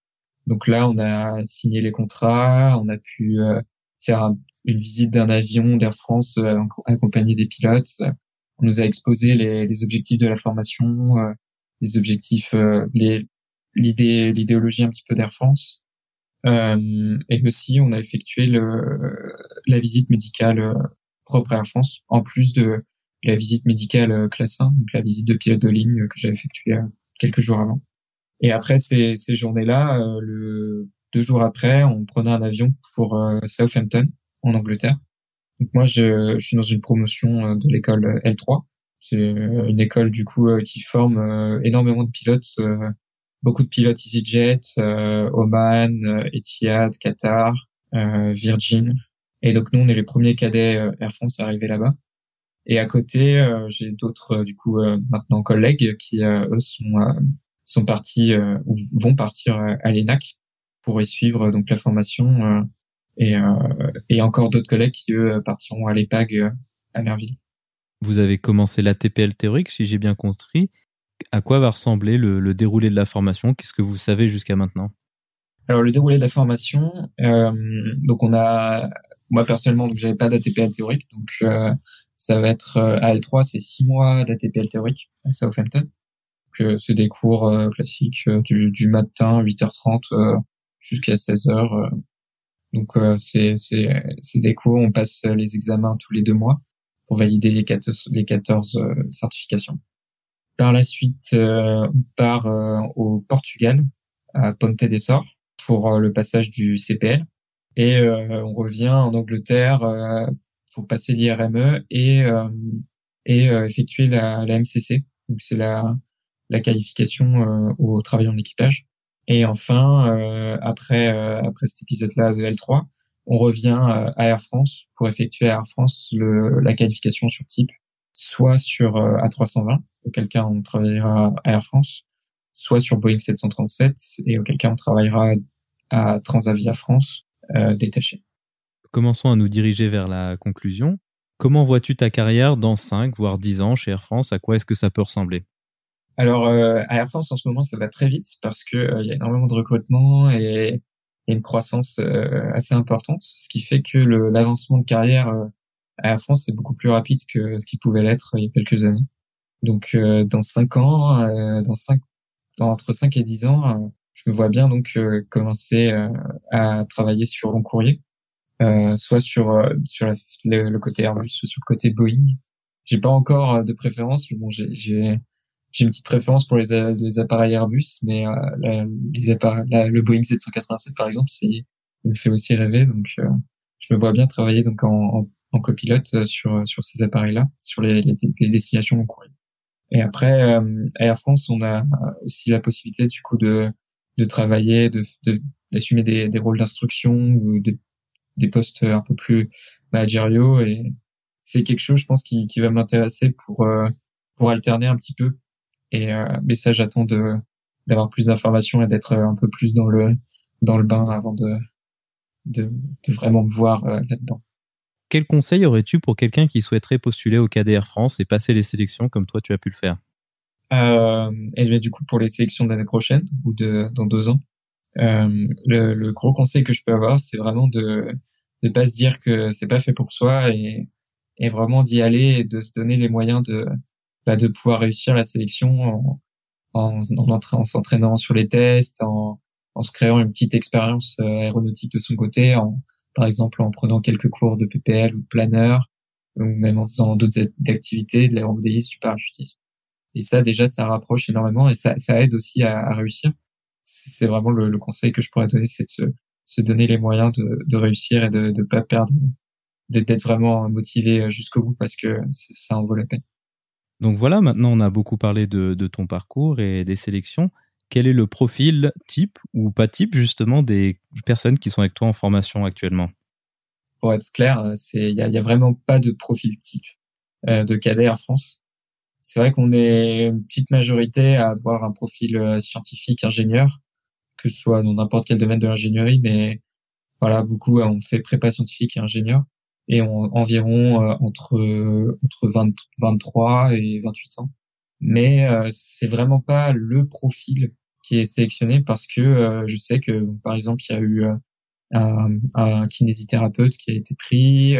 Donc là, on a signé les contrats, on a pu euh, faire une visite d'un avion d'Air France accompagné des pilotes. On nous a exposé les, les objectifs de la formation, les objectifs, l'idée, l'idéologie un petit peu d'Air France. Euh, et aussi, on a effectué le, la visite médicale propre à Air France, en plus de la visite médicale euh, classe 1, donc la visite de pilote de ligne que j'ai effectuée euh, quelques jours avant. Et après ces, ces journées-là, euh, le deux jours après, on prenait un avion pour Southampton en Angleterre. Donc moi, je, je suis dans une promotion de l'école L3. C'est une école du coup qui forme énormément de pilotes, beaucoup de pilotes EasyJet, Oman, Etihad, Qatar, Virgin. Et donc nous, on est les premiers cadets Air France à arriver là-bas. Et à côté, j'ai d'autres du coup maintenant collègues qui eux sont sont partis ou vont partir à l'ENAC pour y suivre donc la formation et, et encore d'autres collègues qui eux partiront à l'EPAG à Merville. Vous avez commencé l'ATPL théorique, si j'ai bien compris. À quoi va ressembler le, déroulé de la formation? Qu'est-ce que vous savez jusqu'à maintenant? Alors le déroulé de la formation, euh, donc on a, moi personnellement, donc j'avais pas d'ATPL théorique, donc euh, ça va être euh, à L3, c'est six mois d'ATPL théorique à Southampton. Donc c'est des cours classiques du, du, matin 8h30 jusqu'à 16h. donc c'est c'est des cours, on passe les examens tous les deux mois pour valider les 14, les 14 euh, certifications. Par la suite, euh, on part euh, au Portugal, à Ponte de Sor, pour le passage du CPL. Et on revient en Angleterre pour passer l'IRME et, et effectuer la, la MCC. C'est la, la qualification au travail en équipage. Et enfin, après, après cet épisode-là de L3, on revient euh, à Air France pour effectuer à Air France le, la qualification sur type, soit sur euh, A320, auquel cas on travaillera à Air France, soit sur Boeing 737 et auquel cas on travaillera à Transavia France euh, détaché. Commençons à nous diriger vers la conclusion. Comment vois-tu ta carrière dans 5 voire 10 ans chez Air France? À quoi est-ce que ça peut ressembler? Alors euh, à Air France en ce moment ça va très vite parce que il y a énormément de recrutement et une croissance euh, assez importante, ce qui fait que l'avancement de carrière euh, à Air France est beaucoup plus rapide que ce qu'il pouvait l'être il y a quelques années. Donc euh, dans cinq ans, dans cinq, entre 5 et 10 ans, je me vois bien donc commencer à travailler sur long courrier, soit sur sur le, côté Airbus, soit sur le côté Boeing. J'ai pas encore de préférence. Bon, j'ai j'ai une petite préférence pour les, les appareils Airbus, mais euh, les appareils, le Boeing 787 par exemple, c'est il me fait aussi rêver. Donc, euh, je me vois bien travailler donc en, en, copilote euh, sur sur ces appareils-là, sur les, les, destinations en courrier. Et après, à Air France, on a aussi la possibilité du coup de de travailler, de d'assumer des, des rôles d'instruction ou des, des postes un peu plus managériaux et c'est quelque chose je pense qui, qui va m'intéresser pour pour alterner un petit peu et euh, mais ça, j'attends de d'avoir plus d'informations et d'être un peu plus dans le dans le bain avant de de, de vraiment me voir euh, là-dedans. Quel conseil aurais-tu pour quelqu'un qui souhaiterait postuler au KDR France et passer les sélections comme toi tu as pu le faire? Euh, Et bien du coup pour les sélections de l'année prochaine ou de dans deux ans, euh, le, le, gros conseil que je peux avoir, c'est vraiment de ne pas se dire que c'est pas fait pour soi et, et vraiment d'y aller et de se donner les moyens de bah, de pouvoir réussir la sélection en, en, en, s'entraînant sur les tests, en, en se créant une petite expérience euh, aéronautique de son côté, en, par exemple en prenant quelques cours de PPL ou de planeur, ou même en faisant d'autres activités, de l'aéromodélisme, du parachutisme. Et ça, déjà, ça rapproche énormément et ça, ça aide aussi à, réussir. C'est vraiment le, conseil que je pourrais donner, c'est de se, se, donner les moyens de, de réussir et de ne pas perdre, d'être vraiment motivé jusqu'au bout parce que ça en vaut la peine. Donc voilà, maintenant on a beaucoup parlé de, ton parcours et des sélections. Quel est le profil type ou pas type justement des personnes qui sont avec toi en formation actuellement? Pour être clair, il n'y a, vraiment pas de profil type euh, de cadet en France. C'est vrai qu'on est une petite majorité à avoir un profil euh, scientifique, ingénieur, que ce soit dans n'importe quel domaine de l'ingénierie, mais voilà, beaucoup ont fait prépa scientifique et ingénieur et environ euh, entre entre 20, 23 et 28 ans. Mais euh, c'est vraiment pas le profil qui est sélectionné parce que euh, je sais que par exemple il y a eu un, un, kinésithérapeute qui a été pris,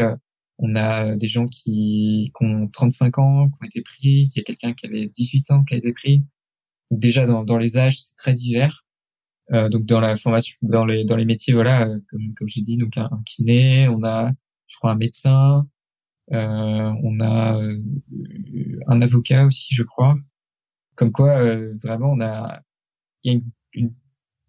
on a des gens qui, ont 35 ans qui ont été pris, il y a quelqu'un qui avait 18 ans qui a été pris. Déjà dans, dans les âges c'est très divers. Euh, donc dans la formation, dans les dans les métiers, voilà, comme comme je dit, donc un, kiné, on a je crois un médecin, euh, on a euh, un avocat aussi, je crois. Comme quoi, euh, vraiment, on a il y a une,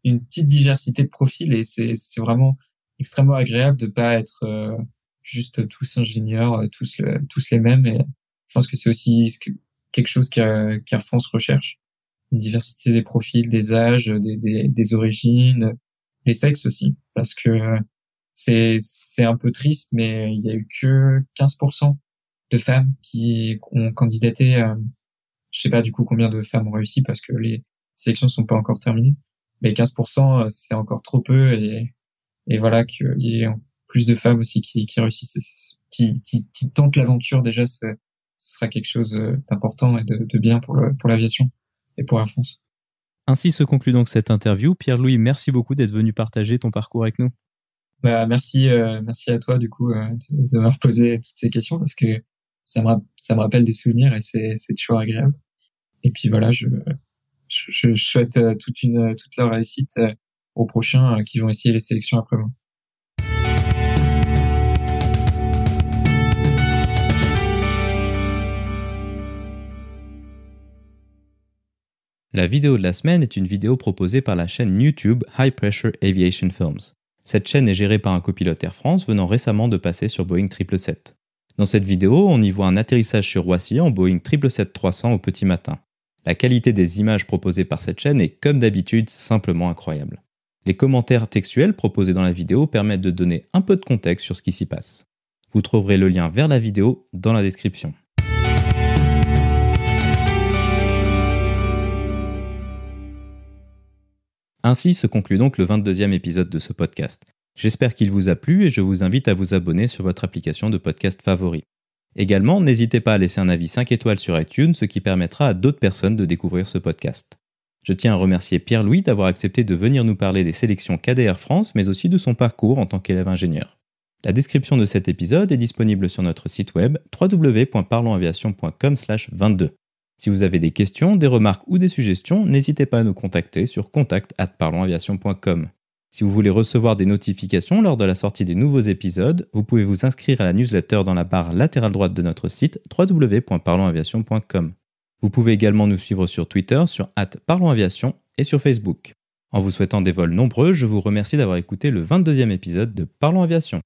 une, petite diversité de profils et c'est vraiment extrêmement agréable de pas être juste tous ingénieurs, tous, tous les mêmes. Et je pense que c'est aussi quelque chose qu'Air France recherche. Une diversité des profils, des âges, des, des, des origines, des sexes aussi. Parce que c'est, c'est un peu triste, mais il y a eu que 15% de femmes qui ont candidaté. Euh, je sais pas du coup combien de femmes ont réussi parce que les sélections sont pas encore terminées. Mais 15%, euh, c'est encore trop peu et, et voilà qu'il y ait plus de femmes aussi qui, qui réussissent, qui, qui, qui tentent l'aventure déjà, ce sera quelque chose euh, d'important et de, de, bien pour pour l'aviation et pour Air France. Ainsi se conclut donc cette interview. Pierre-Louis, merci beaucoup d'être venu partager ton parcours avec nous. Bah, merci, euh, merci à toi du coup euh, de, de m'avoir posé toutes ces questions parce que ça me, ça me rappelle des souvenirs et c'est toujours agréable. Et puis voilà, je, je, souhaite euh, toute une toute leur réussite aux prochains qui vont essayer les sélections après moi. La vidéo de la semaine est une vidéo proposée par la chaîne YouTube High Pressure Aviation Films. Cette chaîne est gérée par un copilote Air France venant récemment de passer sur Boeing 777. Dans cette vidéo, on y voit un atterrissage sur Roissy en Boeing 777-300 au petit matin. La qualité des images proposées par cette chaîne est comme d'habitude simplement incroyable. Les commentaires textuels proposés dans la vidéo permettent de donner un peu de contexte sur ce qui s'y passe. Vous trouverez le lien vers la vidéo dans la description. Ainsi se conclut donc le 22e épisode de ce podcast. J'espère qu'il vous a plu et je vous invite à vous abonner sur votre application de podcast favori. Également, n'hésitez pas à laisser un avis 5 étoiles sur iTunes, ce qui permettra à d'autres personnes de découvrir ce podcast. Je tiens à remercier Pierre-Louis d'avoir accepté de venir nous parler des sélections KDR France, mais aussi de son parcours en tant qu'élève ingénieur. La description de cet épisode est disponible sur notre site web www.parlonsaviation.com/22. Si vous avez des questions, des remarques ou des suggestions, n'hésitez pas à nous contacter sur contact@parlonsaviation.com. Si vous voulez recevoir des notifications lors de la sortie des nouveaux épisodes, vous pouvez vous inscrire à la newsletter dans la barre latérale droite de notre site www.parlonsaviation.com. Vous pouvez également nous suivre sur Twitter sur @parlonsaviation et sur Facebook. En vous souhaitant des vols nombreux, je vous remercie d'avoir écouté le 22e épisode de Parlons Aviation.